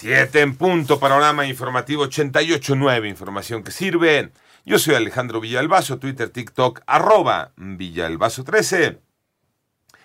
Siete en punto, panorama informativo 88.9, información que sirve. Yo soy Alejandro Villalbazo, Twitter, TikTok, arroba Villalbazo13.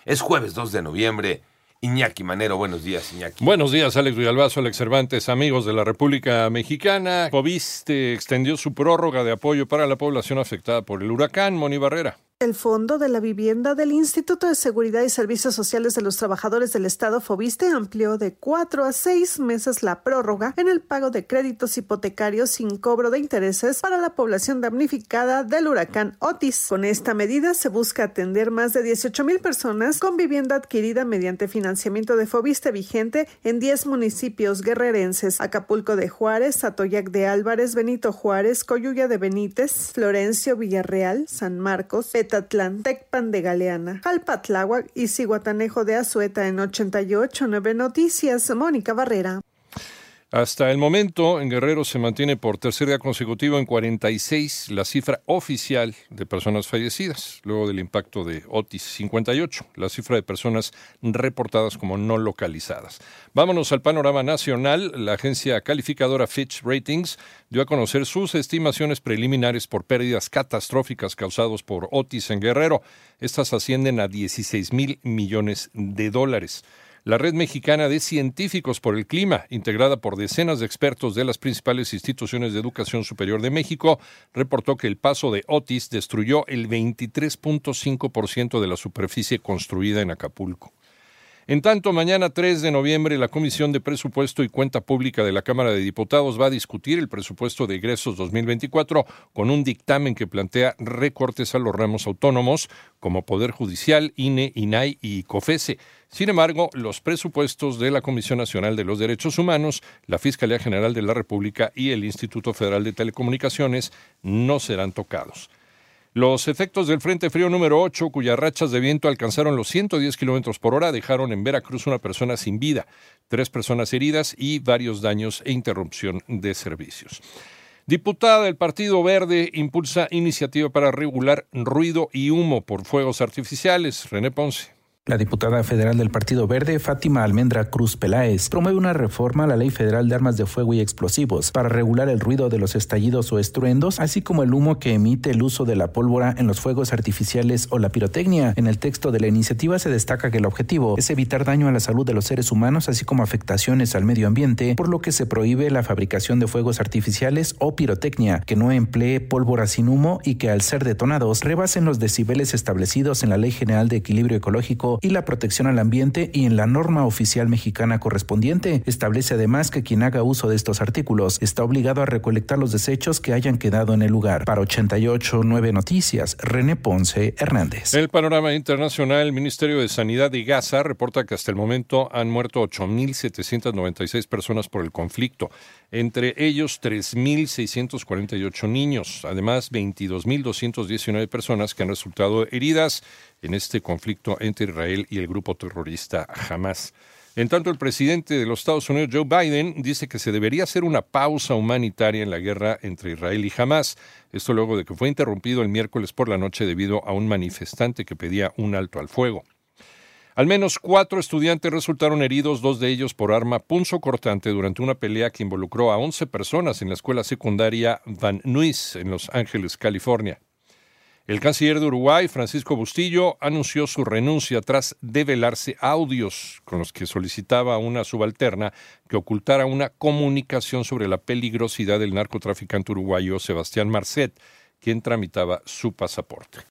Es jueves 2 de noviembre. Iñaki Manero, buenos días, Iñaki. Buenos días, Alex Villalbazo, Alex Cervantes, amigos de la República Mexicana. Coviste extendió su prórroga de apoyo para la población afectada por el huracán Moni Barrera. El Fondo de la Vivienda del Instituto de Seguridad y Servicios Sociales de los Trabajadores del Estado Fobiste amplió de cuatro a seis meses la prórroga en el pago de créditos hipotecarios sin cobro de intereses para la población damnificada del huracán Otis. Con esta medida se busca atender más de 18 mil personas con vivienda adquirida mediante financiamiento de Fobiste vigente en 10 municipios guerrerenses: Acapulco de Juárez, Atoyac de Álvarez, Benito Juárez, Coyuya de Benítez, Florencio Villarreal, San Marcos, Tatlán, Tecpan de Galeana, Jalpatláhuac y Ciguatanejo de Azueta en 88.9 Noticias. Mónica Barrera. Hasta el momento, en Guerrero se mantiene por tercer día consecutivo en 46 la cifra oficial de personas fallecidas, luego del impacto de Otis 58, la cifra de personas reportadas como no localizadas. Vámonos al panorama nacional. La agencia calificadora Fitch Ratings dio a conocer sus estimaciones preliminares por pérdidas catastróficas causadas por Otis en Guerrero. Estas ascienden a 16 mil millones de dólares. La Red Mexicana de Científicos por el Clima, integrada por decenas de expertos de las principales instituciones de educación superior de México, reportó que el paso de Otis destruyó el 23.5% de la superficie construida en Acapulco. En tanto, mañana 3 de noviembre, la Comisión de Presupuesto y Cuenta Pública de la Cámara de Diputados va a discutir el presupuesto de egresos 2024 con un dictamen que plantea recortes a los ramos autónomos como Poder Judicial, INE, INAI y COFESE. Sin embargo, los presupuestos de la Comisión Nacional de los Derechos Humanos, la Fiscalía General de la República y el Instituto Federal de Telecomunicaciones no serán tocados. Los efectos del Frente Frío número 8, cuyas rachas de viento alcanzaron los 110 kilómetros por hora, dejaron en Veracruz una persona sin vida, tres personas heridas y varios daños e interrupción de servicios. Diputada del Partido Verde impulsa iniciativa para regular ruido y humo por fuegos artificiales. René Ponce. La diputada federal del Partido Verde, Fátima Almendra Cruz Peláez, promueve una reforma a la Ley Federal de Armas de Fuego y Explosivos para regular el ruido de los estallidos o estruendos, así como el humo que emite el uso de la pólvora en los fuegos artificiales o la pirotecnia. En el texto de la iniciativa se destaca que el objetivo es evitar daño a la salud de los seres humanos, así como afectaciones al medio ambiente, por lo que se prohíbe la fabricación de fuegos artificiales o pirotecnia que no emplee pólvora sin humo y que al ser detonados rebasen los decibeles establecidos en la Ley General de Equilibrio Ecológico y la protección al ambiente y en la norma oficial mexicana correspondiente. Establece además que quien haga uso de estos artículos está obligado a recolectar los desechos que hayan quedado en el lugar. Para 889 Noticias, René Ponce Hernández. El panorama internacional, el Ministerio de Sanidad de Gaza reporta que hasta el momento han muerto 8.796 personas por el conflicto, entre ellos 3.648 niños, además 22.219 personas que han resultado heridas en este conflicto entre Israel y el grupo terrorista Hamas. En tanto, el presidente de los Estados Unidos, Joe Biden, dice que se debería hacer una pausa humanitaria en la guerra entre Israel y Hamas. Esto luego de que fue interrumpido el miércoles por la noche debido a un manifestante que pedía un alto al fuego. Al menos cuatro estudiantes resultaron heridos, dos de ellos por arma punzocortante durante una pelea que involucró a 11 personas en la escuela secundaria Van Nuys en Los Ángeles, California. El canciller de Uruguay, Francisco Bustillo, anunció su renuncia tras develarse audios con los que solicitaba a una subalterna que ocultara una comunicación sobre la peligrosidad del narcotraficante uruguayo Sebastián Marcet, quien tramitaba su pasaporte.